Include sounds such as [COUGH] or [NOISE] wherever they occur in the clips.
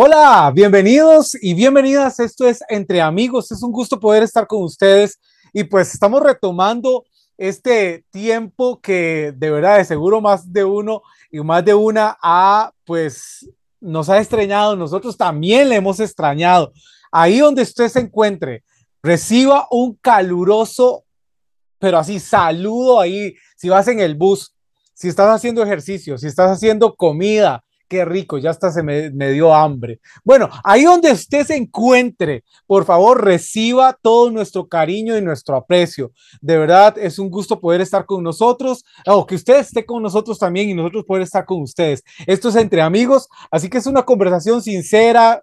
Hola, bienvenidos y bienvenidas. Esto es Entre Amigos. Es un gusto poder estar con ustedes y pues estamos retomando este tiempo que de verdad de seguro más de uno y más de una ha pues nos ha extrañado. Nosotros también le hemos extrañado. Ahí donde usted se encuentre, reciba un caluroso, pero así saludo ahí. Si vas en el bus, si estás haciendo ejercicio, si estás haciendo comida, qué rico, ya hasta se me, dio hambre. Bueno, ahí donde usted se encuentre, por favor, reciba todo nuestro cariño y nuestro aprecio. De verdad, es un gusto poder estar con nosotros, o que usted esté con nosotros también y nosotros poder estar con ustedes. Esto es entre amigos, así que es una conversación sincera,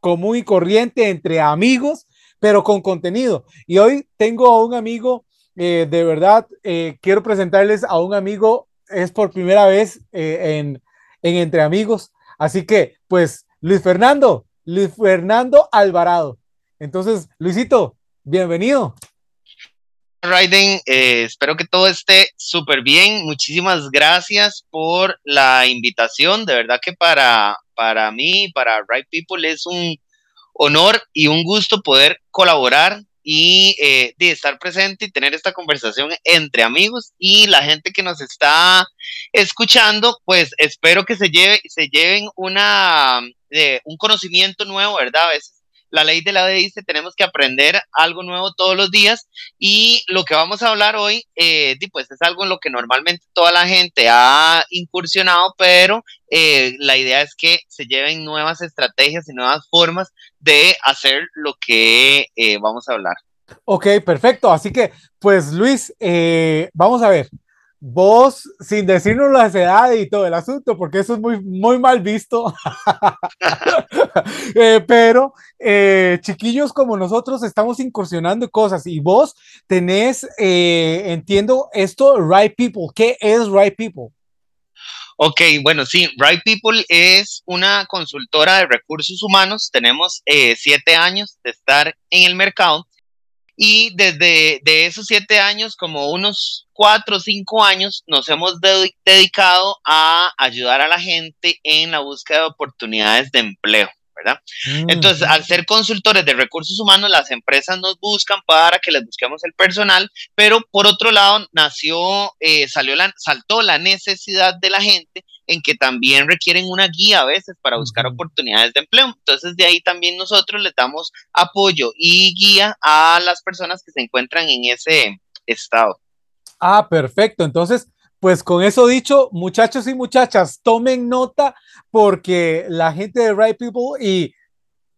común y corriente entre amigos, pero con contenido. Y hoy tengo a un amigo, eh, de verdad, eh, quiero presentarles a un amigo, es por primera vez eh, en en Entre Amigos. Así que, pues, Luis Fernando, Luis Fernando Alvarado. Entonces, Luisito, bienvenido. Raiden, eh, espero que todo esté súper bien. Muchísimas gracias por la invitación. De verdad que para, para mí, para Right People, es un honor y un gusto poder colaborar y eh, de estar presente y tener esta conversación entre amigos y la gente que nos está escuchando, pues espero que se, lleve, se lleven una, eh, un conocimiento nuevo, ¿verdad? A veces la ley de la ley dice tenemos que aprender algo nuevo todos los días y lo que vamos a hablar hoy, eh, pues es algo en lo que normalmente toda la gente ha incursionado, pero eh, la idea es que se lleven nuevas estrategias y nuevas formas de hacer lo que eh, vamos a hablar. Ok, perfecto. Así que, pues Luis, vamos a ver vos, sin decirnos las edades y todo el asunto, porque eso es muy, muy mal visto, [LAUGHS] eh, pero eh, chiquillos como nosotros estamos incursionando cosas y vos tenés, eh, entiendo esto, Right People. ¿Qué es Right People? Ok, bueno, sí, Right People es una consultora de recursos humanos. Tenemos siete años de estar en el mercado y desde de esos siete años, como unos cuatro o cinco años, nos hemos dedicado a ayudar a la gente en la búsqueda de oportunidades de empleo. ¿verdad? Mm, Entonces, al ser consultores de recursos humanos, las empresas nos buscan para que les busquemos el personal, pero por otro lado, nació, eh, salió la, saltó la necesidad de la gente en que también requieren una guía a veces para buscar oportunidades de empleo. Entonces, de ahí también nosotros les damos apoyo y guía a las personas que se encuentran en ese estado. Ah, perfecto. Entonces, pues con eso dicho, muchachos y muchachas, tomen nota porque la gente de Right People y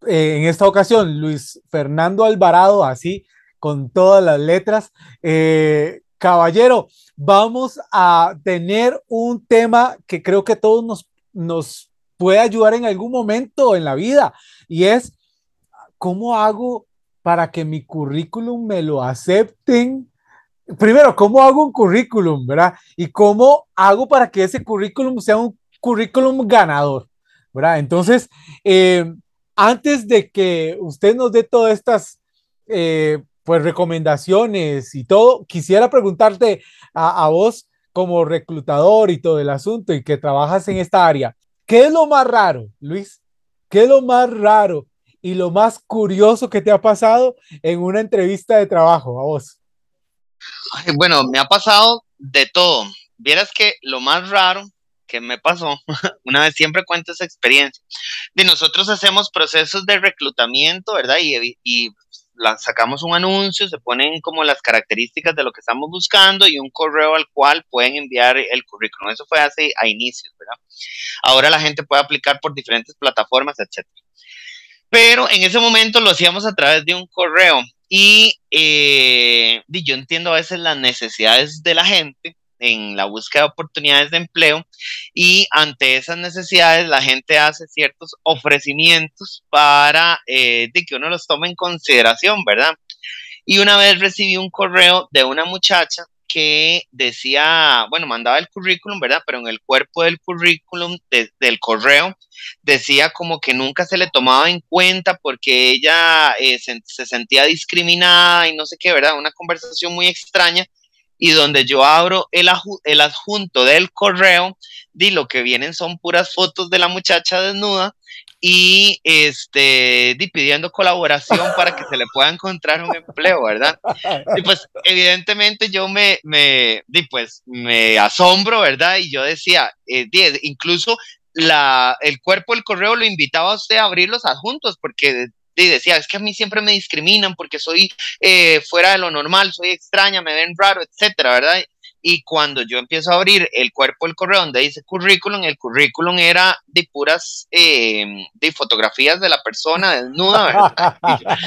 eh, en esta ocasión Luis Fernando Alvarado, así con todas las letras, eh, caballero, vamos a tener un tema que creo que todos nos, nos puede ayudar en algún momento en la vida y es cómo hago para que mi currículum me lo acepten. Primero, ¿cómo hago un currículum, verdad? Y cómo hago para que ese currículum sea un currículum ganador, ¿verdad? Entonces, eh, antes de que usted nos dé todas estas eh, pues recomendaciones y todo, quisiera preguntarte a, vos como reclutador y todo el asunto y que trabajas en esta área, ¿qué es lo más raro, Luis? ¿Qué es lo más raro y lo más curioso que te ha pasado en una entrevista de trabajo a vos? Bueno, me ha pasado de todo. Vieras que lo más raro que me pasó, [LAUGHS] una vez siempre cuento esa experiencia, de nosotros hacemos procesos de reclutamiento, ¿verdad? Y sacamos un anuncio, se ponen como las características de lo que estamos buscando y un correo al cual pueden enviar el currículum. Eso fue hace a inicios, ¿verdad? Ahora la gente puede aplicar por diferentes plataformas, etc. Pero en ese momento lo hacíamos a través de un correo y, eh, y yo entiendo a veces las necesidades de la gente en la búsqueda de oportunidades de empleo y ante esas necesidades la gente hace ciertos ofrecimientos para eh, de que uno los tome en consideración, ¿verdad? Y una vez recibí un correo de una muchacha que decía, bueno, mandaba el currículum, ¿verdad? Pero en el cuerpo del currículum, del correo, decía como que nunca se le tomaba en cuenta porque ella eh, se, se, sentía discriminada y no sé qué, ¿verdad? Una conversación muy extraña y donde yo abro el, el adjunto del correo, di lo que vienen son puras fotos de la muchacha desnuda y este, pidiendo colaboración [LAUGHS] para que se le pueda encontrar un empleo, ¿verdad? Y pues evidentemente yo me, me, pues, me asombro, ¿verdad? Y yo decía, eh, incluso la, el cuerpo del correo lo invitaba a usted a abrir los adjuntos porque y decía, es que a mí siempre me discriminan porque soy eh, fuera de lo normal, soy extraña, me ven raro, etcétera, ¿verdad? Y cuando yo empiezo a abrir el cuerpo del correo donde dice currículum, el currículum era de puras eh, de fotografías de la persona desnuda, ¿verdad? [LAUGHS]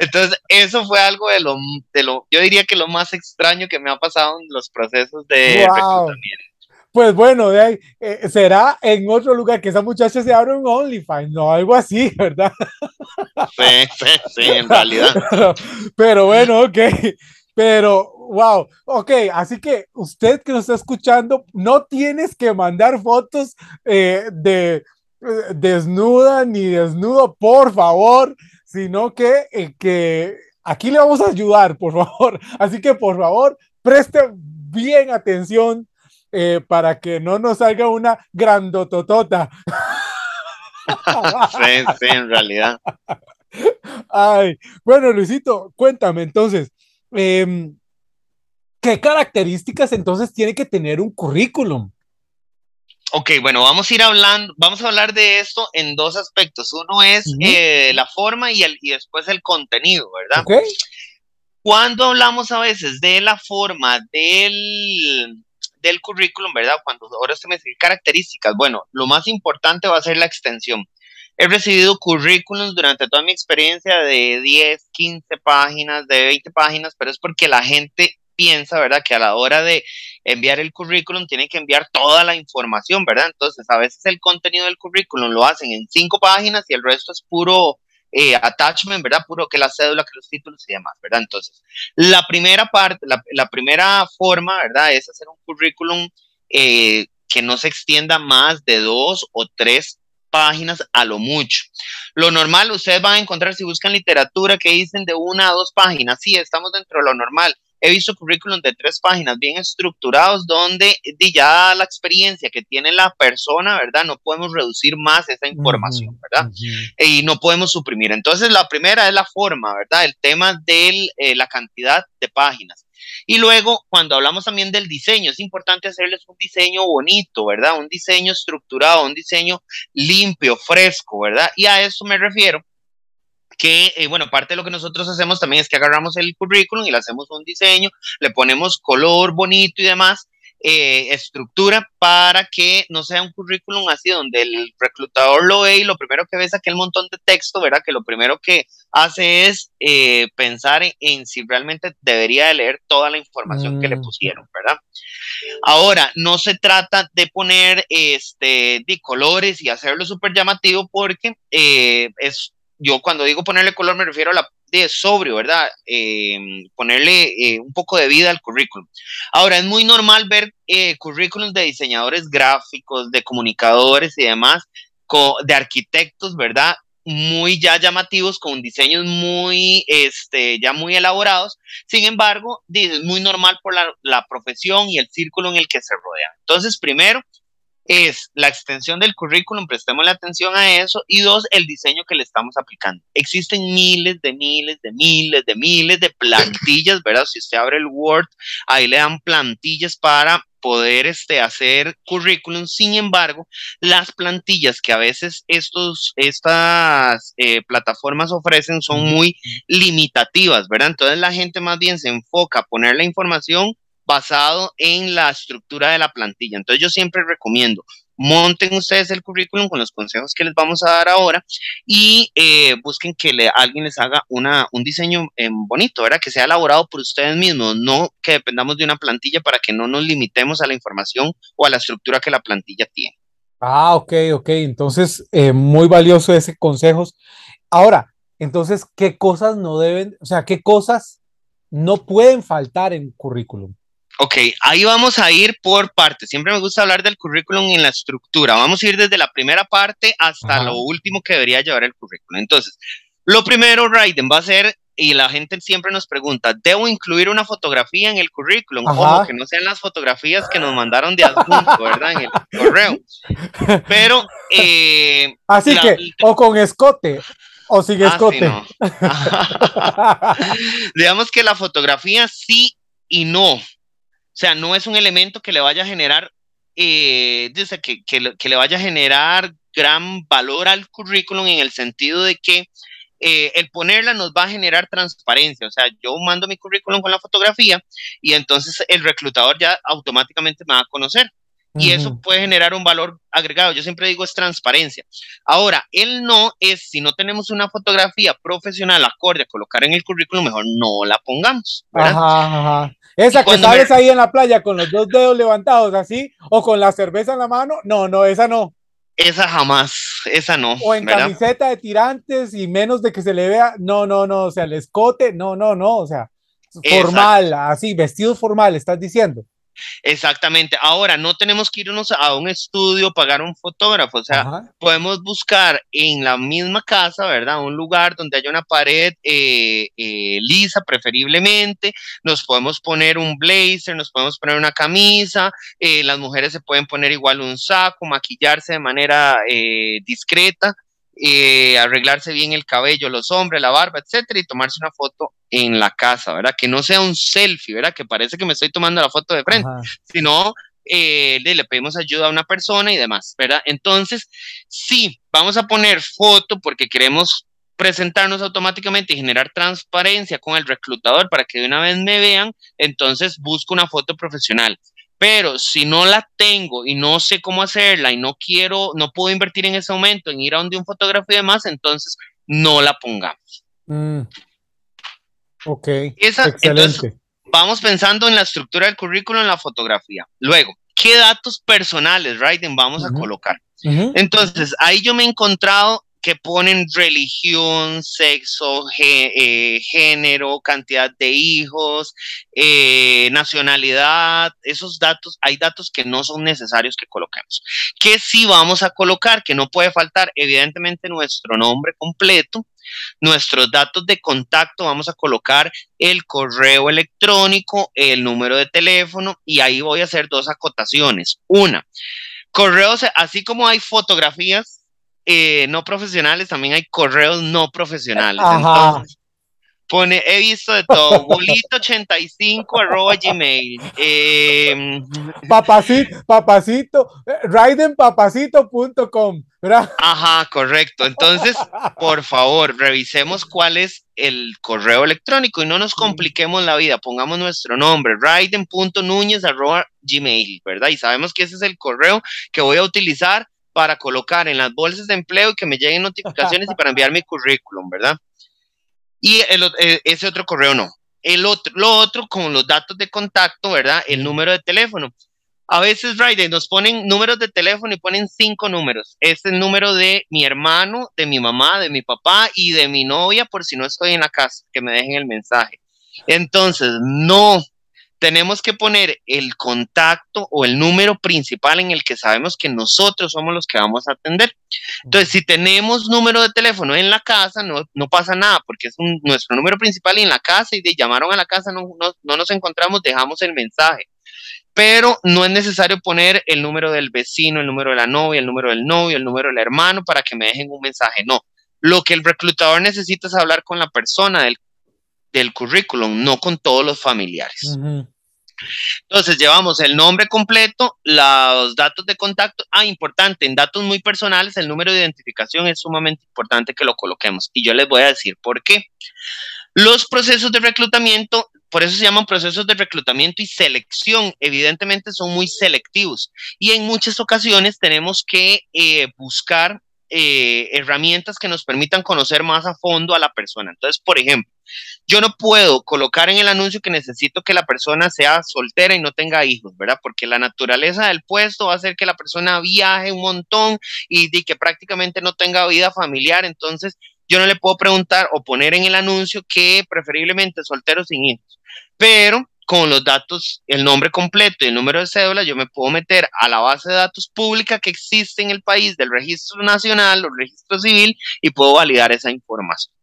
Entonces, eso fue algo de lo, de lo, yo diría que lo más extraño que me ha pasado en los procesos de reclutamiento. Pues bueno, de ahí, eh, será en otro lugar que esa muchacha se abra un OnlyFans, no algo así, [LAUGHS] ¿verdad? Sí, sí, sí, en realidad. [LAUGHS] pero bueno, ok. Pero, wow, ok, así que usted que nos está escuchando, no tienes que mandar fotos eh, de eh, desnuda ni desnudo, por favor, sino que, eh, que aquí le vamos a ayudar, por favor. [LAUGHS] Así que, por favor, preste bien atención para que no nos salga una grandototota. [LAUGHS] sí, sí, en realidad. Ay, bueno, Luisito, cuéntame entonces, Em, ¿qué características entonces tiene que tener un currículum? Ok, bueno, vamos a ir hablando, vamos a hablar de esto en dos aspectos. Uno es eh, la forma y, el, y después el contenido, ¿verdad? Okay. Cuando hablamos a veces de la forma del, del currículum, ¿verdad? Cuando ahora se me dice características, bueno, lo más importante va a ser la extensión. He recibido currículums durante toda mi experiencia de 10, 15 páginas, de 20 páginas, pero es porque la gente piensa, ¿verdad? Que a la hora de enviar el currículum tiene que enviar toda la información, ¿verdad? Entonces, a veces el contenido del currículum lo hacen en cinco páginas y el resto es puro eh, attachment, ¿verdad? Puro que la cédula, que los títulos y demás, ¿verdad? Entonces, la primera parte, la, primera forma, ¿verdad? Es hacer un currículum eh, que no se extienda más de dos o tres páginas a lo mucho. Lo normal, ustedes van a encontrar si buscan literatura que dicen de una a dos páginas. Sí, estamos dentro de lo normal. He visto currículum de tres páginas bien estructurados donde ya la experiencia que tiene la persona, ¿verdad? No podemos reducir más esa información, ¿verdad? Y no podemos suprimir. Entonces, la primera es la forma, ¿verdad? El tema de eh, la cantidad de páginas. Y luego, cuando hablamos también del diseño, es importante hacerles un diseño bonito, ¿verdad? Un diseño estructurado, un diseño limpio, fresco, ¿verdad? Y a eso me refiero que, eh, bueno, parte de lo que nosotros hacemos también es que agarramos el currículum y le hacemos un diseño, le ponemos color bonito y demás, eh, estructura para que no sea un currículum así donde el reclutador lo ve y lo primero que ve es aquel montón de texto, ¿verdad? Que lo primero que hace es eh, pensar en, si realmente debería de leer toda la información que le mm. pusieron, ¿verdad? Ahora, no se trata de poner este, de colores y hacerlo súper llamativo porque eh, es, yo cuando digo ponerle color me refiero a la de sobrio, ¿verdad? Em, ponerle eh, un poco de vida al currículum. Ahora, es muy normal ver eh, currículums de diseñadores gráficos, de comunicadores y demás, de arquitectos, ¿verdad? Muy ya llamativos, con diseños muy, este, ya muy elaborados. Sin embargo, es muy normal por la, la profesión y el círculo en el que se rodea. Entonces, primero, es la extensión del currículum, prestemos la atención a eso, y dos, el diseño que le estamos aplicando. Existen miles de miles de miles de miles de plantillas, ¿verdad? Si usted abre el Word, ahí le dan plantillas para poder este, hacer currículum. Sin embargo, las plantillas que a veces estos, estas eh, plataformas ofrecen son muy limitativas, ¿verdad? Entonces la gente más bien se enfoca a poner la información basado en la estructura de la plantilla. Entonces yo siempre recomiendo, monten ustedes el currículum con los consejos que les vamos a dar ahora y eh, busquen que le, alguien les haga una, un diseño eh, bonito, ¿verdad? Que sea elaborado por ustedes mismos, no que dependamos de una plantilla para que no nos limitemos a la información o a la estructura que la plantilla tiene. Ah, ok, ok. Entonces, eh, muy valioso ese consejo. Ahora, entonces, ¿qué cosas no deben, o sea, qué cosas no pueden faltar en currículum? Ok, ahí vamos a ir por partes. Siempre me gusta hablar del currículum en la estructura. Vamos a ir desde la primera parte hasta lo último que debería llevar el currículum. Entonces, lo primero, Raiden, va a ser y la gente siempre nos pregunta, ¿debo incluir una fotografía en el currículum? Ojo, que no sean las fotografías que nos mandaron de adjunto, ¿verdad? En el correo. Pero... Eh, Así que, o con escote, o sin ah, escote. [LAUGHS] [LAUGHS] Digamos que la fotografía sí y no. O sea, no es un elemento que le vaya a generar, eh, dice que, que le vaya a generar gran valor al currículum en el sentido de que eh, el ponerla nos va a generar transparencia. O sea, yo mando mi currículum con la fotografía y entonces el reclutador ya automáticamente me va a conocer. Y eso puede generar un valor agregado. Yo siempre digo es transparencia. Ahora, el no es si no tenemos una fotografía profesional acorde a colocar en el currículum, mejor no la pongamos. Ajá, ajá. Esa que sales ahí en la playa con los dos dedos levantados así o con la cerveza en la mano, no, no, esa no. Esa jamás, esa no. O en camiseta de tirantes y menos de que se le vea, no, no, no, o sea, el escote, no, no, no, o sea, formal, así, vestido formal, estás diciendo. Exactamente. Ahora, no tenemos que irnos a un estudio, pagar un fotógrafo, o sea, podemos buscar en la misma casa, ¿verdad? Un lugar donde haya una pared eh, eh, lisa, preferiblemente. Nos podemos poner un blazer, nos podemos poner una camisa. Eh, las mujeres se pueden poner igual un saco, maquillarse de manera discreta. Arreglarse bien el cabello, los hombres, la barba, etcétera, y tomarse una foto en la casa, ¿verdad? Que no sea un selfie, ¿verdad? Que parece que me estoy tomando la foto de frente, sino eh, le, pedimos ayuda a una persona y demás, ¿verdad? Entonces, sí, vamos a poner foto porque queremos presentarnos automáticamente y generar transparencia con el reclutador para que de una vez me vean, entonces busco una foto profesional. Pero si no la tengo y no sé cómo hacerla y no quiero, no puedo invertir en ese momento en ir a donde un fotógrafo y demás, entonces no la pongamos. Mm. Ok. excelente. vamos pensando en la estructura del currículo en la fotografía. Luego, ¿qué datos personales, right, vamos a colocar? Entonces, ahí yo me he encontrado que ponen religión, sexo, eh, género, cantidad de hijos, eh, nacionalidad, esos datos, hay datos que no son necesarios que coloquemos. ¿Qué sí vamos a colocar? Que no puede faltar, evidentemente, nuestro nombre completo, nuestros datos de contacto, vamos a colocar el correo electrónico, el número de teléfono y ahí voy a hacer dos acotaciones. Una, correos, así como hay fotografías eh, no profesionales, también hay correos no profesionales. Entonces, Pone, he visto de todo, bolito85 arroba gmail. Eh, papacito, papacito, raidenpapacito.com, ¿verdad? Ajá, correcto. Entonces, por favor, revisemos cuál es el correo electrónico y no nos compliquemos la vida. Pongamos nuestro nombre, raiden.núñez arroba gmail, ¿verdad? Y sabemos que ese es el correo que voy a utilizar para colocar en las bolsas de empleo y que me lleguen notificaciones y para enviar mi currículum, ¿verdad? Y eh, ese otro correo no. El otro, lo otro con los datos de contacto, ¿verdad? El número de teléfono. A veces, Friday, nos ponen números de teléfono y ponen cinco números. Este es el número de mi hermano, de mi mamá, de mi papá y de mi novia, por si no estoy en la casa, que me dejen el mensaje. Entonces, no, tenemos que poner el contacto o el número principal en el que sabemos que nosotros somos los que vamos a atender. Entonces, si tenemos número de teléfono en la casa, no, no pasa nada, porque es nuestro número principal y en la casa y de llamaron a la casa, no, no, nos encontramos, dejamos el mensaje. Pero no es necesario poner el número del vecino, el número de la novia, el número del novio, el número del hermano para que me dejen un mensaje. No, lo que el reclutador necesita es hablar con la persona del, del currículum, no con todos los familiares. Entonces llevamos el nombre completo, los datos de contacto. Ah, importante, en datos muy personales, el número de identificación es sumamente importante que lo coloquemos. Y yo les voy a decir por qué. Los procesos de reclutamiento, por eso se llaman procesos de reclutamiento y selección, evidentemente son muy selectivos. Y en muchas ocasiones tenemos que eh, buscar eh, herramientas que nos permitan conocer más a fondo a la persona. Entonces, por ejemplo, yo no puedo colocar en el anuncio que necesito que la persona sea soltera y no tenga hijos, ¿verdad? Porque la naturaleza del puesto va a hacer que la persona viaje un montón y, que prácticamente no tenga vida familiar. Entonces, yo no le puedo preguntar o poner en el anuncio que preferiblemente soltero sin hijos. Pero con los datos, el nombre completo y el número de cédula, yo me puedo meter a la base de datos pública que existe en el país del registro nacional o registro civil y puedo validar esa información.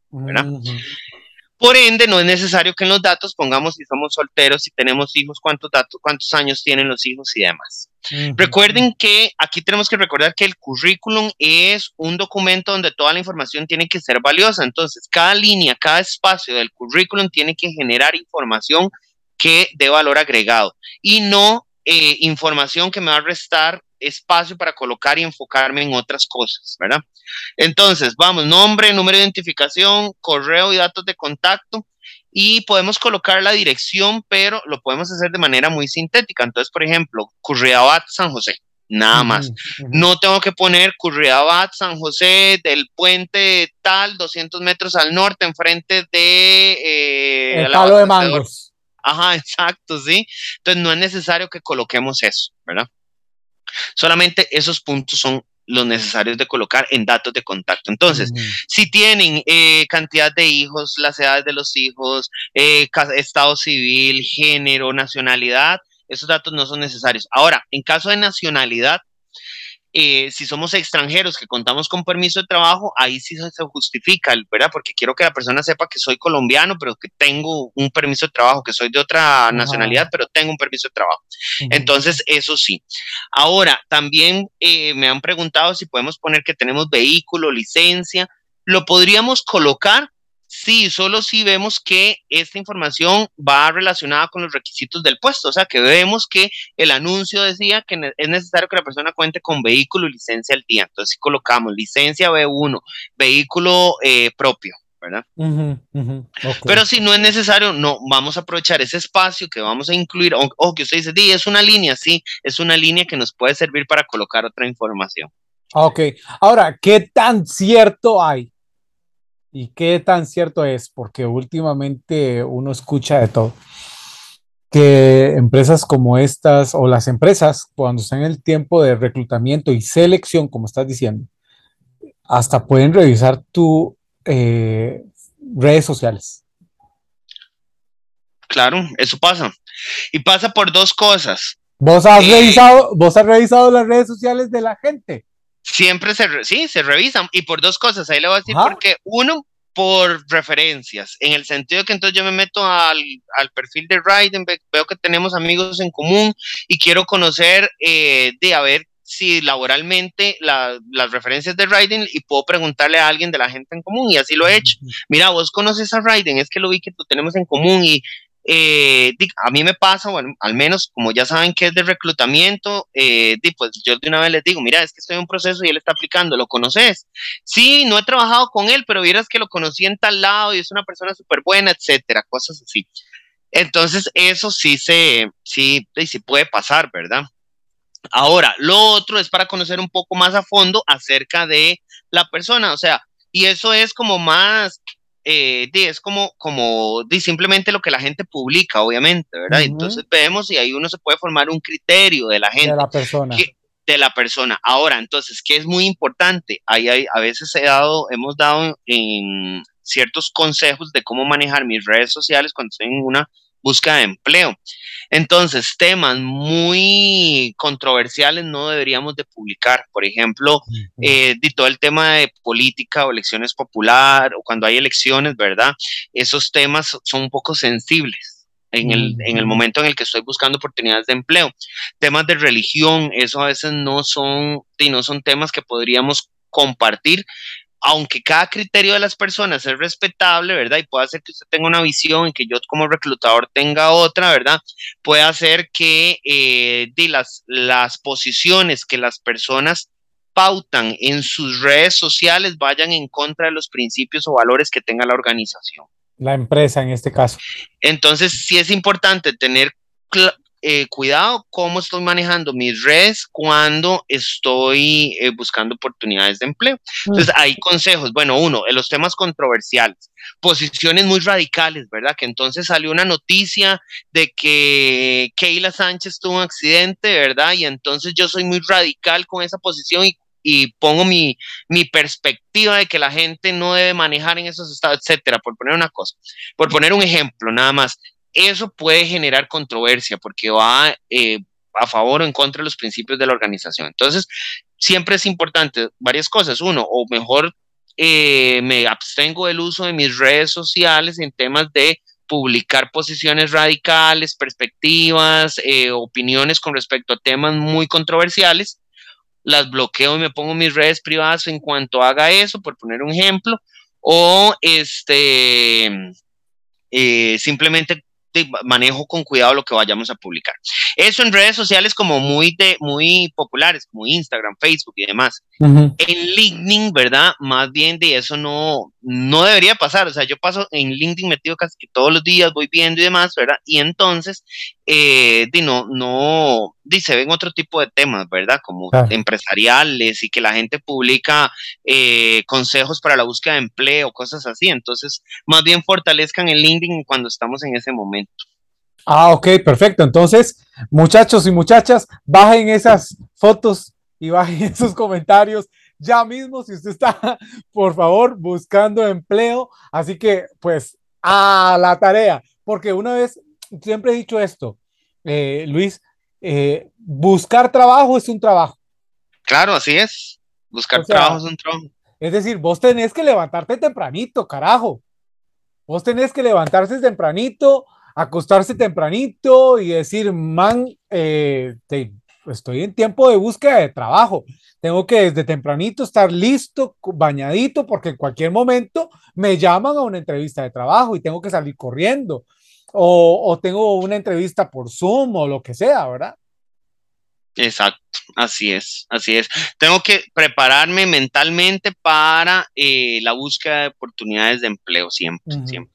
Por ende, no es necesario que en los datos pongamos si somos solteros, si tenemos hijos, cuántos datos, cuántos años tienen los hijos y demás. Recuerden que aquí tenemos que recordar que el currículum es un documento donde toda la información tiene que ser valiosa. Entonces, cada línea, cada espacio del currículum tiene que generar información que dé valor agregado y no eh, información que me va a restar espacio para colocar y enfocarme en otras cosas, ¿verdad? Entonces, vamos, nombre, número de identificación, correo y datos de contacto. Y podemos colocar la dirección, pero lo podemos hacer de manera muy sintética. Entonces, por ejemplo, Curriabat San José, nada más. No tengo que poner Curriabat San José del puente tal, 200 metros al norte, enfrente de... Eh, El palo de mangos. Ajá, exacto, sí. Entonces, no es necesario que coloquemos eso, ¿verdad? Solamente esos puntos son los necesarios de colocar en datos de contacto. Entonces, si tienen eh, cantidad de hijos, las edades de los hijos, eh, estado civil, género, nacionalidad, esos datos no son necesarios. Ahora, en caso de nacionalidad, eh, si somos extranjeros que contamos con permiso de trabajo, ahí sí se justifica, ¿verdad? Porque quiero que la persona sepa que soy colombiano, pero que tengo un permiso de trabajo, que soy de otra nacionalidad, pero tengo un permiso de trabajo. Entonces, eso sí. Ahora, también eh, me han preguntado si podemos poner que tenemos vehículo, licencia. Lo podríamos colocar Sí, solo si vemos que esta información va relacionada con los requisitos del puesto, o sea, que vemos que el anuncio decía que es necesario que la persona cuente con vehículo y licencia al día. Entonces, si colocamos licencia B1, vehículo eh, propio, ¿verdad? Pero si no es necesario, no, vamos a aprovechar ese espacio que vamos a incluir, o, que usted dice, di, es una línea, sí, es una línea que nos puede servir para colocar otra información. Ok, ahora, ¿qué tan cierto hay ¿Y qué tan cierto es? Porque últimamente uno escucha de todo. Que empresas como estas o las empresas, cuando están en el tiempo de reclutamiento y selección, como estás diciendo, hasta pueden revisar tus eh, redes sociales. Claro, eso pasa. Y pasa por dos cosas. ¿Vos has, eh, revisado, ¿Vos has revisado las redes sociales de la gente? Siempre se, sí, se revisan. Y por dos cosas, ahí le voy a decir porque uno, por referencias, en el sentido que entonces yo me meto al, al perfil de Raiden, veo que tenemos amigos en común y quiero conocer eh, de a ver si laboralmente las referencias de Raiden y puedo preguntarle a alguien de la gente en común y así lo he hecho. Mira, vos conoces a Raiden, es que lo vi que tú tenemos en común y eh, a mí me pasa, bueno, al menos como ya saben que es de reclutamiento, eh, pues yo de una vez les digo, mira, es que estoy en un proceso y él está aplicando, ¿lo conoces? Sí, no he trabajado con él, pero vieras que lo conocí en tal lado y es una persona súper buena, etcétera, cosas así. Entonces, eso sí se, sí, sí puede pasar, ¿verdad? Ahora, lo otro es para conocer un poco más a fondo acerca de la persona, o sea, y eso es como más eh, es como, como simplemente lo que la gente publica, obviamente, ¿verdad? Entonces vemos y ahí uno se puede formar un criterio de la gente. De la persona. de la persona. Ahora, entonces, ¿qué es muy importante? Ahí hay, a veces he dado, hemos dado en ciertos consejos de cómo manejar mis redes sociales cuando estoy en una búsqueda de empleo. Entonces, temas muy controversiales no deberíamos de publicar. Por ejemplo, eh, de todo el tema de política o elecciones popular o cuando hay elecciones, ¿verdad? Esos temas son un poco sensibles. En el, en el momento en el que estoy buscando oportunidades de empleo. Temas de religión, eso a veces no son, no son temas que podríamos compartir aunque cada criterio de las personas es respetable, ¿verdad? Y puede hacer que usted tenga una visión y que yo como reclutador tenga otra, ¿verdad? Puede hacer que eh, las, las posiciones que las personas pautan en sus redes sociales vayan en contra de los principios o valores que tenga la organización. La empresa en este caso. Entonces, sí es importante tener eh, cuidado cómo estoy manejando mis redes cuando estoy eh, buscando oportunidades de empleo. Entonces, hay consejos. Bueno, uno, en los temas controversiales, posiciones muy radicales, ¿verdad? Que entonces salió una noticia de que Keila Sánchez tuvo un accidente, ¿verdad? Y entonces yo soy muy radical con esa posición y y pongo mi, mi, perspectiva de que la gente no debe manejar en esos estados, etcétera, por poner una cosa, por poner un ejemplo nada más eso puede generar controversia porque va eh, a favor o en contra de los principios de la organización. Entonces, siempre es importante varias cosas. Uno, o mejor eh, me abstengo del uso de mis redes sociales en temas de publicar posiciones radicales, perspectivas, eh, opiniones con respecto a temas muy controversiales. Las bloqueo y me pongo mis redes privadas en cuanto haga eso, por poner un ejemplo. O este, eh, simplemente manejo con cuidado lo que vayamos a publicar. Eso en redes sociales como muy, de, muy populares, como Instagram, Facebook y demás. En LinkedIn, ¿verdad? Más bien de eso no, no debería pasar. O sea, yo paso en LinkedIn metido casi todos los días, voy viendo y demás, ¿verdad? Y entonces, eh, no, no, se ven otro tipo de temas, ¿verdad? Como empresariales y que la gente publica eh, consejos para la búsqueda de empleo, cosas así. Entonces, más bien fortalezcan el LinkedIn cuando estamos en ese momento. Ah, ok, perfecto. Entonces, muchachos y muchachas, bajen esas fotos y bajen [LAUGHS] esos comentarios ya mismo si usted está, [LAUGHS] por favor, buscando empleo. Así que, pues, a la tarea, porque una vez, siempre he dicho esto, eh, Luis, eh, buscar trabajo es un trabajo. Claro, así es. Buscar trabajo es un trabajo. Es decir, vos tenés que levantarte tempranito, carajo. Vos tenés que levantarse tempranito, acostarse tempranito y decir, man, eh, estoy en tiempo de búsqueda de trabajo. Tengo que desde tempranito estar listo, bañadito, porque en cualquier momento me llaman a una entrevista de trabajo y tengo que salir corriendo. O, o tengo una entrevista por Zoom o lo que sea, ¿verdad? Exacto, así es, así es. Tengo que prepararme mentalmente para eh, la búsqueda de oportunidades de empleo siempre, siempre.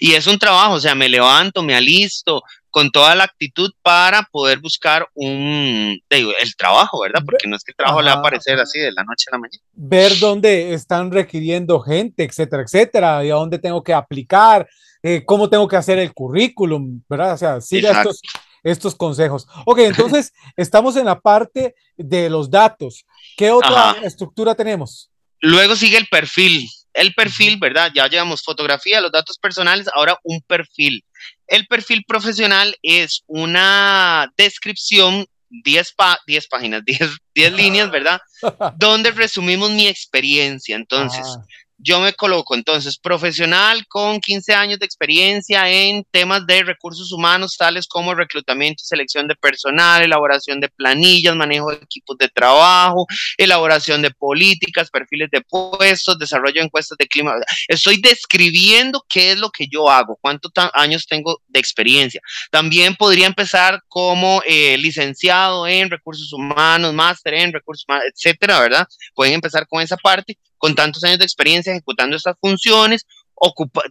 Y, es un trabajo, o sea, me levanto, me alisto con toda la actitud para poder buscar un, el trabajo, ¿verdad? Porque no es que el trabajo le va a aparecer así de la noche a la mañana. Ver dónde están requiriendo gente, etcétera, etcétera, y a dónde tengo que aplicar, eh, cómo tengo que hacer el currículum, ¿verdad? O sea, siga estos estos consejos. Ok, entonces [LAUGHS] estamos en la parte de los datos. ¿Qué otra estructura tenemos? Luego sigue el perfil. El perfil, ¿verdad? Ya llevamos fotografía, los datos personales, ahora un perfil. El perfil profesional es una descripción 10, 10 páginas, [LAUGHS] 10, 10 líneas, ¿verdad? [LAUGHS] Donde resumimos mi experiencia. Entonces, ah yo me coloco entonces profesional con 15 años de experiencia en temas de recursos humanos, tales como reclutamiento y selección de personal, elaboración de planillas, manejo de equipos de trabajo, elaboración de políticas, perfiles de puestos, desarrollo de encuestas de clima. Estoy describiendo qué es lo que yo hago, cuántos años tengo de experiencia. También podría empezar como eh, licenciado en recursos humanos, máster en recursos humanos, etcétera, ¿verdad? Pueden empezar con esa parte con tantos años de experiencia ejecutando estas funciones.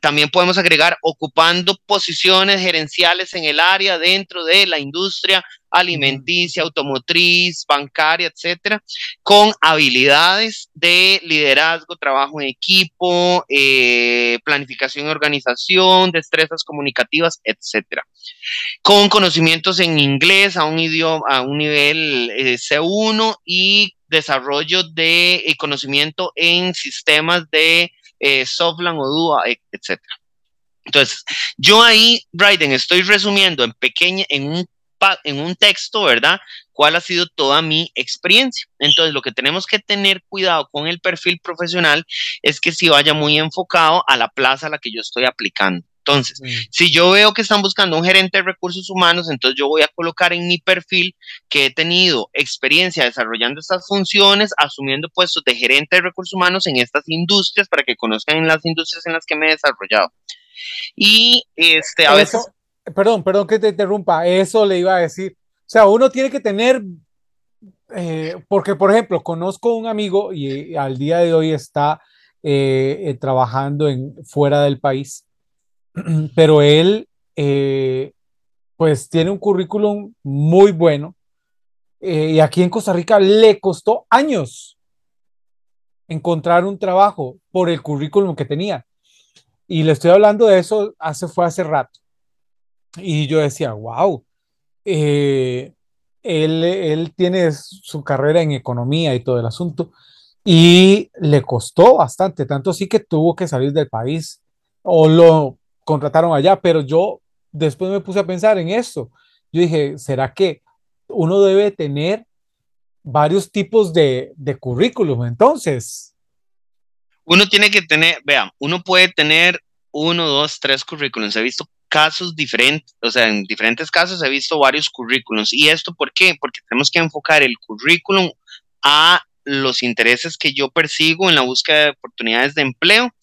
también podemos agregar ocupando posiciones gerenciales en el área dentro de la industria alimenticia, automotriz, bancaria, etcétera, con habilidades de liderazgo, trabajo en equipo, eh, planificación y organización, destrezas comunicativas, etcétera. Con conocimientos en inglés a un idioma, a un nivel eh, C1 y desarrollo de eh, conocimiento en sistemas de eh, Softland o DUA, etc. Entonces, yo ahí, Raiden, estoy resumiendo en pequeña, en un, en un texto, ¿verdad? ¿Cuál ha sido toda mi experiencia? Entonces, lo que tenemos que tener cuidado con el perfil profesional es que si vaya muy enfocado a la plaza a la que yo estoy aplicando. Entonces, si yo veo que están buscando un gerente de recursos humanos, entonces yo voy a colocar en mi perfil que he tenido experiencia desarrollando estas funciones, asumiendo puestos de gerente de recursos humanos en estas industrias para que conozcan las industrias en las que me he desarrollado. Y este, a veces... Perdón, perdón que te interrumpa, eso le iba a decir. O sea, uno tiene que tener, eh, porque por ejemplo, conozco un amigo y al día de hoy está eh, trabajando en, fuera del país [CLEARS THROAT] pero él eh, pues tiene un currículum muy bueno eh, y aquí en Costa Rica le costó años encontrar un trabajo por el currículum que tenía. Y le estoy hablando de eso hace, fue hace rato. Y yo decía, wow, eh, él, él tiene su carrera en economía y todo el asunto. Y le costó bastante, tanto así que tuvo que salir del país o lo contrataron allá, pero yo después me puse a pensar en eso. Yo dije, ¿será que uno debe tener varios tipos de, de currículum entonces? Uno tiene que tener, vean, uno puede tener uno, dos, tres currículums. He visto casos diferentes, o sea, en diferentes casos he visto varios currículums. ¿Y esto por qué? Porque tenemos que enfocar el currículum a los intereses que yo persigo en la búsqueda de oportunidades de empleo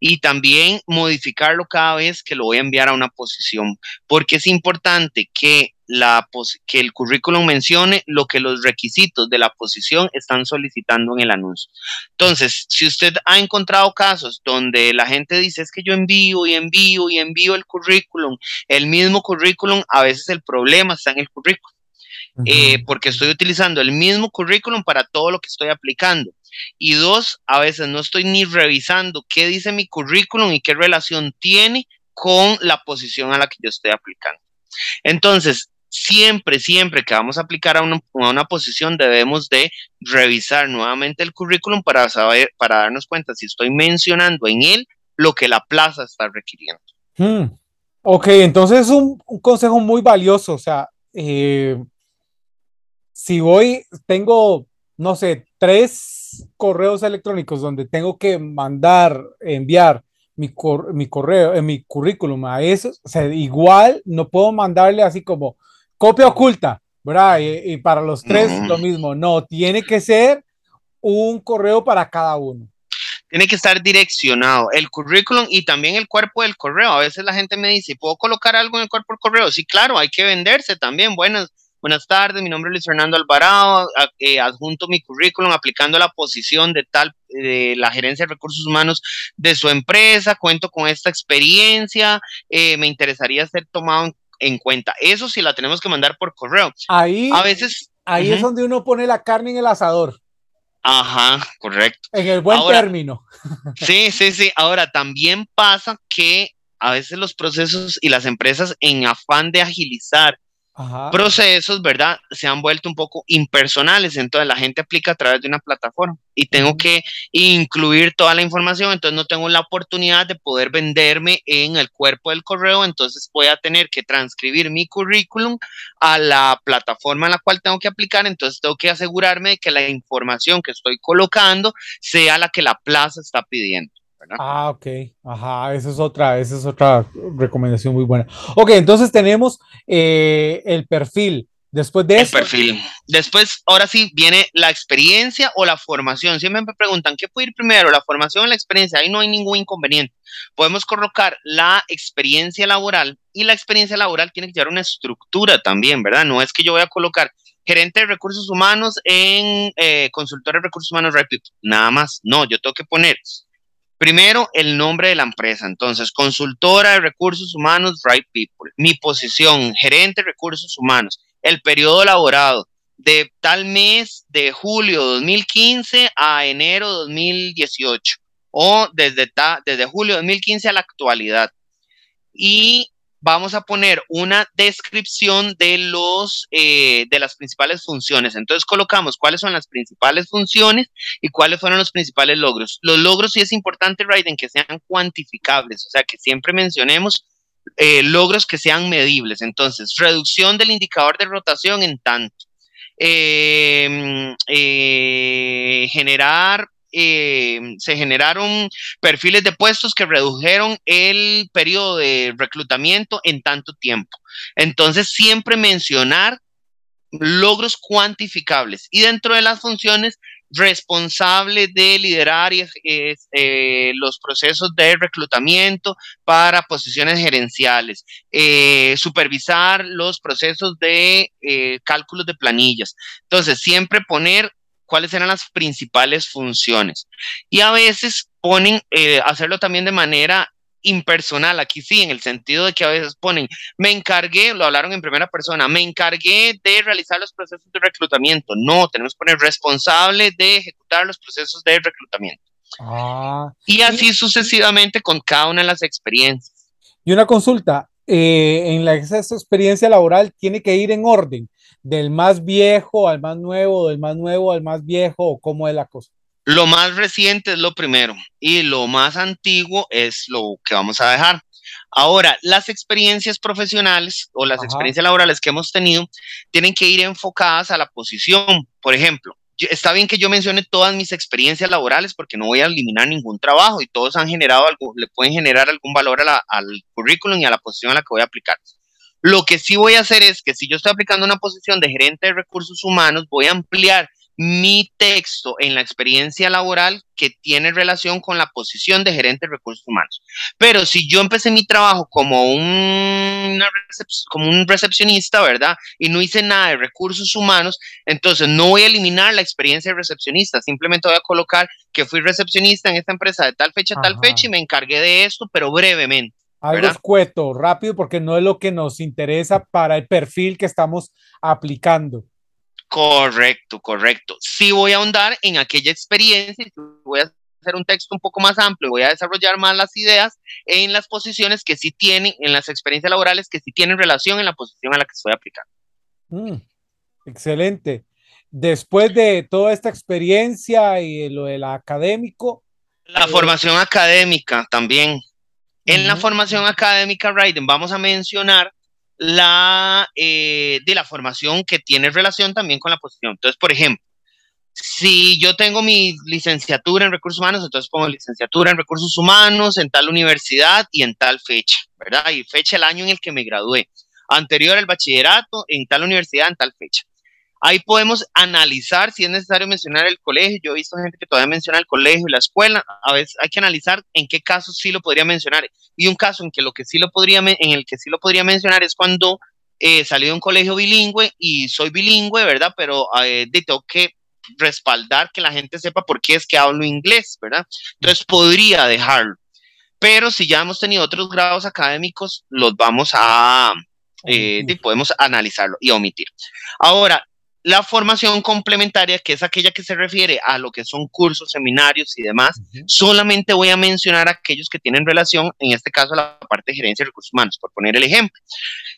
y también modificarlo cada vez que lo voy a enviar a una posición, porque es importante que, la, que el currículum mencione lo que los requisitos de la posición están solicitando en el anuncio. Entonces, si usted ha encontrado casos donde la gente dice es que yo envío y envío y envío el currículum, el mismo currículum, a veces el problema está en el currículum eh, porque estoy utilizando el mismo currículum para todo lo que estoy aplicando. Y dos, a veces no estoy ni revisando qué dice mi currículum y qué relación tiene con la posición a la que yo estoy aplicando. Entonces, siempre, siempre que vamos a aplicar a una, a una, posición, debemos de revisar nuevamente el currículum para saber, para darnos cuenta si estoy mencionando en él lo que la plaza está requiriendo. Hmm. Ok, entonces es un, un, consejo muy valioso, o sea, eh, si voy, tengo, no sé, tres correos electrónicos donde tengo que mandar, enviar mi, mi correo, eh, mi currículum a esos, o sea, igual no puedo mandarle así como copia oculta, ¿verdad? Y, para los tres lo mismo, no, tiene que ser un correo para cada uno tiene que estar direccionado el currículum y también el cuerpo del correo. A veces la gente me dice, ¿puedo colocar algo en el cuerpo del correo? Sí, claro, hay que venderse también. Buenas, Buenas tardes, mi nombre es Luis Fernando Alvarado, eh, adjunto mi currículum aplicando la posición de tal de la gerencia de recursos humanos de su empresa, cuento con esta experiencia, eh, me interesaría ser tomado en, cuenta. Eso sí la tenemos que mandar por correo. Ahí, a veces, ahí es donde uno pone la carne en el asador. Ajá, correcto. En el buen término. [LAUGHS] Sí, sí, sí. Ahora, también pasa que a veces los procesos y las empresas en afán de agilizar procesos, ¿verdad? Se han vuelto un poco impersonales, entonces la gente aplica a través de una plataforma y tengo que incluir toda la información, entonces no tengo la oportunidad de poder venderme en el cuerpo del correo, entonces voy a tener que transcribir mi currículum a la plataforma en la cual tengo que aplicar, entonces tengo que asegurarme de que la información que estoy colocando sea la que la plaza está pidiendo. Ah, ok. Ajá, esa es otra, esa es otra recomendación muy buena. Ok, entonces tenemos eh, el perfil. Después de eso. El perfil. Después, ahora sí, viene la experiencia o la formación. Siempre me preguntan, ¿qué puede ir primero? ¿La formación o la experiencia? Ahí no hay ningún inconveniente. Podemos colocar la experiencia laboral y la experiencia laboral tiene que llevar una estructura también, ¿verdad? No es que yo voy a colocar gerente de recursos humanos en eh, consultor de recursos humanos Rapid. Nada más. No, yo tengo que poner Primero, el nombre de la empresa. Entonces, consultora de recursos humanos, Right People. Mi posición, gerente de recursos humanos. El periodo laborado de tal mes de julio 2015 a enero 2018 o desde, desde julio 2015 a la actualidad. Y vamos a poner una descripción de, los, eh, de las principales funciones. Entonces colocamos cuáles son las principales funciones y cuáles fueron los principales logros. Los logros sí es importante, Raiden, que sean cuantificables, o sea, que siempre mencionemos eh, logros que sean medibles. Entonces, reducción del indicador de rotación en tanto. Eh, generar eh, se generaron perfiles de puestos que redujeron el periodo de reclutamiento en tanto tiempo. Entonces, siempre mencionar logros cuantificables y dentro de las funciones responsable de liderar eh, los procesos de reclutamiento para posiciones gerenciales, eh, supervisar los procesos de cálculos de planillas. Entonces, siempre poner cuáles eran las principales funciones. Y a veces ponen, eh, hacerlo también de manera impersonal, aquí sí, en el sentido de que a veces ponen, me encargué, lo hablaron en primera persona, me encargué de realizar los procesos de reclutamiento. No, tenemos que poner responsable de ejecutar los procesos de reclutamiento. Ah, y así sucesivamente con cada una de las experiencias. Y una consulta, eh, en la experiencia laboral tiene que ir en orden del más viejo al más nuevo, del más nuevo al más viejo, o cómo es la cosa? Lo más reciente es lo primero y lo más antiguo es lo que vamos a dejar. Ahora, las experiencias profesionales o las experiencias laborales que hemos tenido tienen que ir enfocadas a la posición. Por ejemplo, está bien que yo mencione todas mis experiencias laborales porque no voy a eliminar ningún trabajo y todos han generado algo, le pueden generar algún valor al currículum y a la posición a la que voy a aplicar. Lo que sí voy a hacer es que si yo estoy aplicando una posición de gerente de recursos humanos, voy a ampliar mi texto en la experiencia laboral que tiene relación con la posición de gerente de recursos humanos. Pero si yo empecé mi trabajo como un, como un recepcionista, ¿verdad? Y no hice nada de recursos humanos, entonces no voy a eliminar la experiencia de recepcionista, simplemente voy a colocar que fui recepcionista en esta empresa de tal fecha a tal fecha y me encargué de esto, pero brevemente. Algo escueto, rápido, porque no es lo que nos interesa para el perfil que estamos aplicando. Correcto, correcto. Sí voy a ahondar en aquella experiencia, voy a hacer un texto un poco más amplio, voy a desarrollar más las ideas en las posiciones que sí tienen, en las experiencias laborales que sí tienen relación en la posición a la que estoy aplicando. Mm, excelente. Después de toda esta experiencia y lo del académico. La eh, formación académica también. En la formación académica, Raiden, vamos a mencionar la, eh, de la formación que tiene relación también con la posición. Entonces, por ejemplo, si yo tengo mi licenciatura en recursos humanos, entonces pongo licenciatura en recursos humanos en tal universidad y en tal fecha, ¿verdad? Y fecha el año en el que me gradué. Anterior al bachillerato, en tal universidad, en tal fecha. Ahí podemos analizar si es necesario mencionar el colegio. Yo he visto gente que todavía menciona el colegio y la escuela. A veces hay que analizar en qué casos sí lo podría mencionar. Y un caso en que lo que sí lo podría en el que sí lo podría mencionar es cuando eh, salí de un colegio bilingüe y soy bilingüe, ¿verdad? Pero eh, tengo que respaldar que la gente sepa por qué es que hablo inglés, ¿verdad? Entonces podría dejarlo. Pero si ya hemos tenido otros grados académicos, los vamos a, eh, podemos analizarlo y omitir. Ahora, la formación complementaria, que es aquella que se refiere a lo que son cursos, seminarios y demás, solamente voy a mencionar aquellos que tienen relación, en este caso, a la parte de gerencia de recursos humanos, por poner el ejemplo.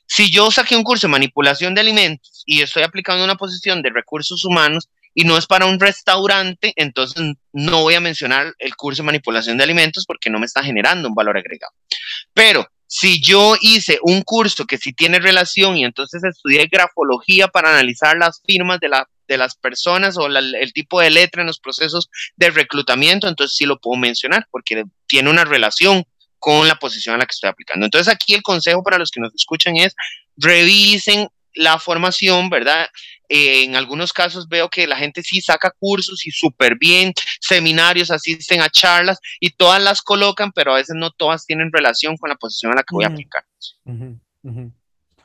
Si yo saqué un curso de manipulación de alimentos y estoy aplicando una posición de recursos humanos y no es para un restaurante, entonces no voy a mencionar el curso de manipulación de alimentos porque no me está generando un valor agregado. Pero si yo hice un curso que sí tiene relación y entonces estudié grafología para analizar las firmas de, la, de las personas o el tipo de letra en los procesos de reclutamiento, entonces sí lo puedo mencionar porque tiene una relación con la posición a la que estoy aplicando. Entonces aquí el consejo para los que nos escuchan es revisen la formación, ¿verdad? Eh, en algunos casos veo que la gente sí saca cursos y súper bien, seminarios, asisten a charlas y todas las colocan, pero a veces no todas tienen relación con la posición a la que voy a aplicar.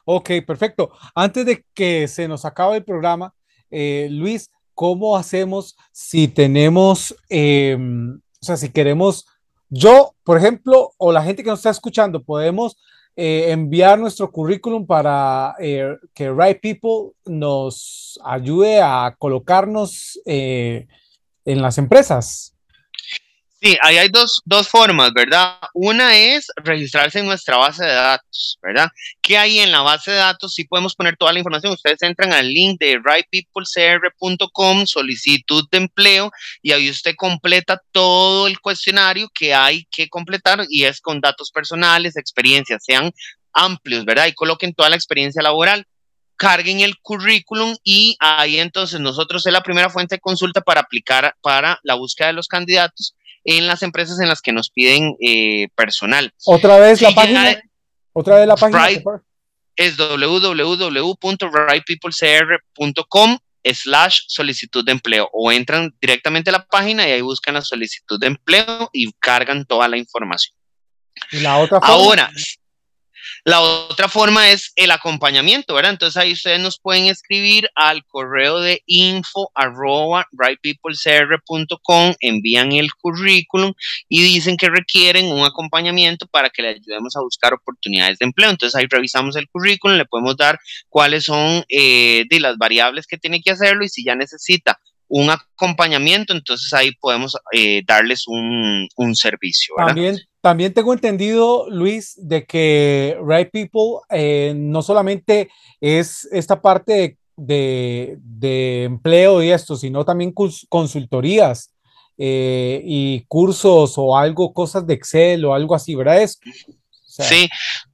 Ok, perfecto. Antes de que se nos acabe el programa, eh, Luis, ¿cómo hacemos si tenemos, em, o sea, si queremos, yo, por ejemplo, o la gente que nos está escuchando, podemos eh, enviar nuestro currículum para eh, que Right People nos ayude a colocarnos eh, en las empresas. Sí, ahí hay dos, dos, formas, ¿verdad? Una es registrarse en nuestra base de datos, ¿verdad? ¿Qué hay en la base de datos? Sí podemos poner toda la información. Ustedes entran al link de rightpeoplecr.com, solicitud de empleo, y ahí usted completa todo el cuestionario que hay que completar y es con datos personales, experiencias, sean amplios, ¿verdad? Y coloquen toda la experiencia laboral carguen el currículum y ahí entonces nosotros es la primera fuente de consulta para aplicar para la búsqueda de los candidatos en las empresas en las que nos piden eh, personal. Otra vez la página. Otra vez la página. es www.rightpeoplecr.com slash solicitud de empleo o entran directamente a la página y ahí buscan la solicitud de empleo y cargan toda la información. ¿Y la otra Ahora, la otra forma es el acompañamiento, ¿verdad? Entonces ahí ustedes nos pueden escribir al correo de info arroba envían el currículum y dicen que requieren un acompañamiento para que le ayudemos a buscar oportunidades de empleo. Entonces ahí revisamos el currículum, le podemos dar cuáles son eh, de las variables que tiene que hacerlo y si ya necesita un acompañamiento, entonces ahí podemos eh, darles un, un servicio. ¿verdad? También también tengo entendido, Luis, de que Right People eh, no solamente es esta parte de, empleo y esto, sino también consultorías eh, y cursos o algo, cosas de Excel o algo así, ¿verdad? sí,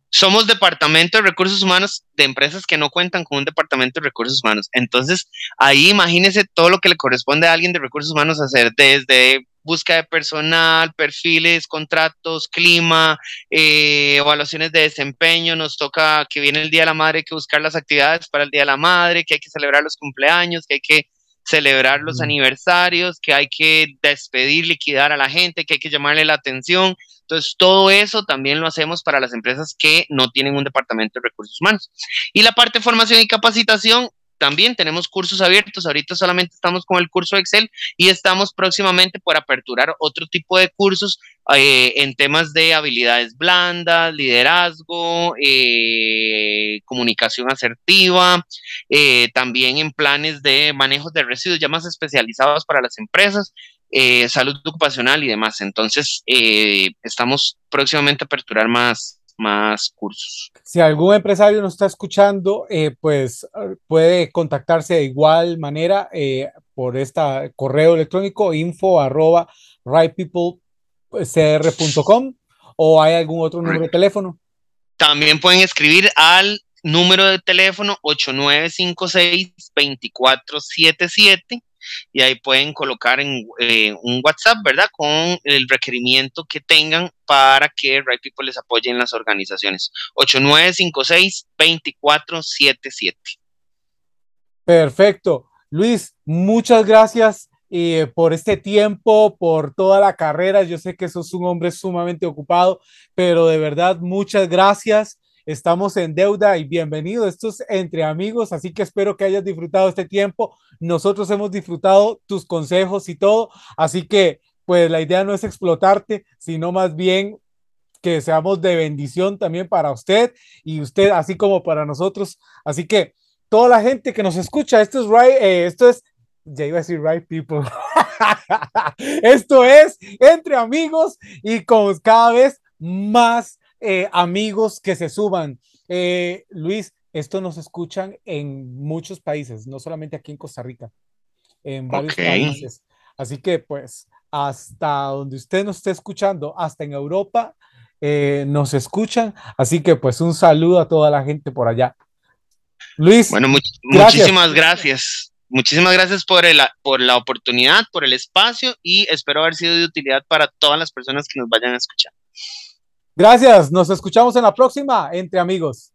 somos departamento de recursos humanos de empresas que no cuentan con un departamento de recursos humanos. Entonces, ahí imagínese todo lo que le corresponde a alguien de recursos humanos hacer desde búsqueda de personal, perfiles, contratos, clima, eh, evaluaciones de desempeño. Nos toca que viene el Día de la Madre, que buscar las actividades para el Día de la Madre, que hay que celebrar los cumpleaños, que hay que celebrar los aniversarios, que hay que despedir, liquidar a la gente, que hay que llamarle la atención. Entonces, todo eso también lo hacemos para las empresas que no tienen un departamento de recursos humanos. Y la parte de formación y capacitación, también tenemos cursos abiertos. Ahorita solamente estamos con el curso Excel y estamos próximamente por aperturar otro tipo de cursos eh, en temas de habilidades blandas, liderazgo, eh, comunicación asertiva, eh, también en planes de manejo de residuos ya más especializados para las empresas. salud ocupacional y demás. Entonces, estamos próximamente a aperturar más, más cursos. Si algún empresario nos está escuchando, eh, pues puede contactarse de igual manera eh, por este correo electrónico info arroba rightpeoplecr.com o hay algún otro número de teléfono. También pueden escribir al número de teléfono 8956 2477 y ahí pueden colocar en eh, un WhatsApp, ¿verdad? Con el requerimiento que tengan para que Right People les apoye en las organizaciones. 8956-2477. Perfecto. Luis, muchas gracias eh, por este tiempo, por toda la carrera. Yo sé que sos un hombre sumamente ocupado, pero de verdad, muchas gracias estamos en deuda y bienvenido. Esto es entre amigos, así que espero que hayas disfrutado este tiempo. Nosotros hemos disfrutado tus consejos y todo, así que pues la idea no es explotarte, sino más bien que seamos de bendición también para usted y usted, así como para nosotros. Así que toda la gente que nos escucha, esto es right, eh, esto es, ya iba a decir right people. [LAUGHS] esto es entre amigos y con cada vez más eh, amigos que se suban. Eh, Luis, esto nos escuchan en muchos países, no solamente aquí en Costa Rica, en varios países. Así que pues hasta donde usted nos esté escuchando, hasta en Europa, eh, nos escuchan. Así que pues un saludo a toda la gente por allá. Luis. Bueno, muchísimas gracias. Muchísimas gracias por, el, por la oportunidad, por el espacio y espero haber sido de utilidad para todas las personas que nos vayan a escuchar. Gracias, nos escuchamos en la próxima, entre amigos.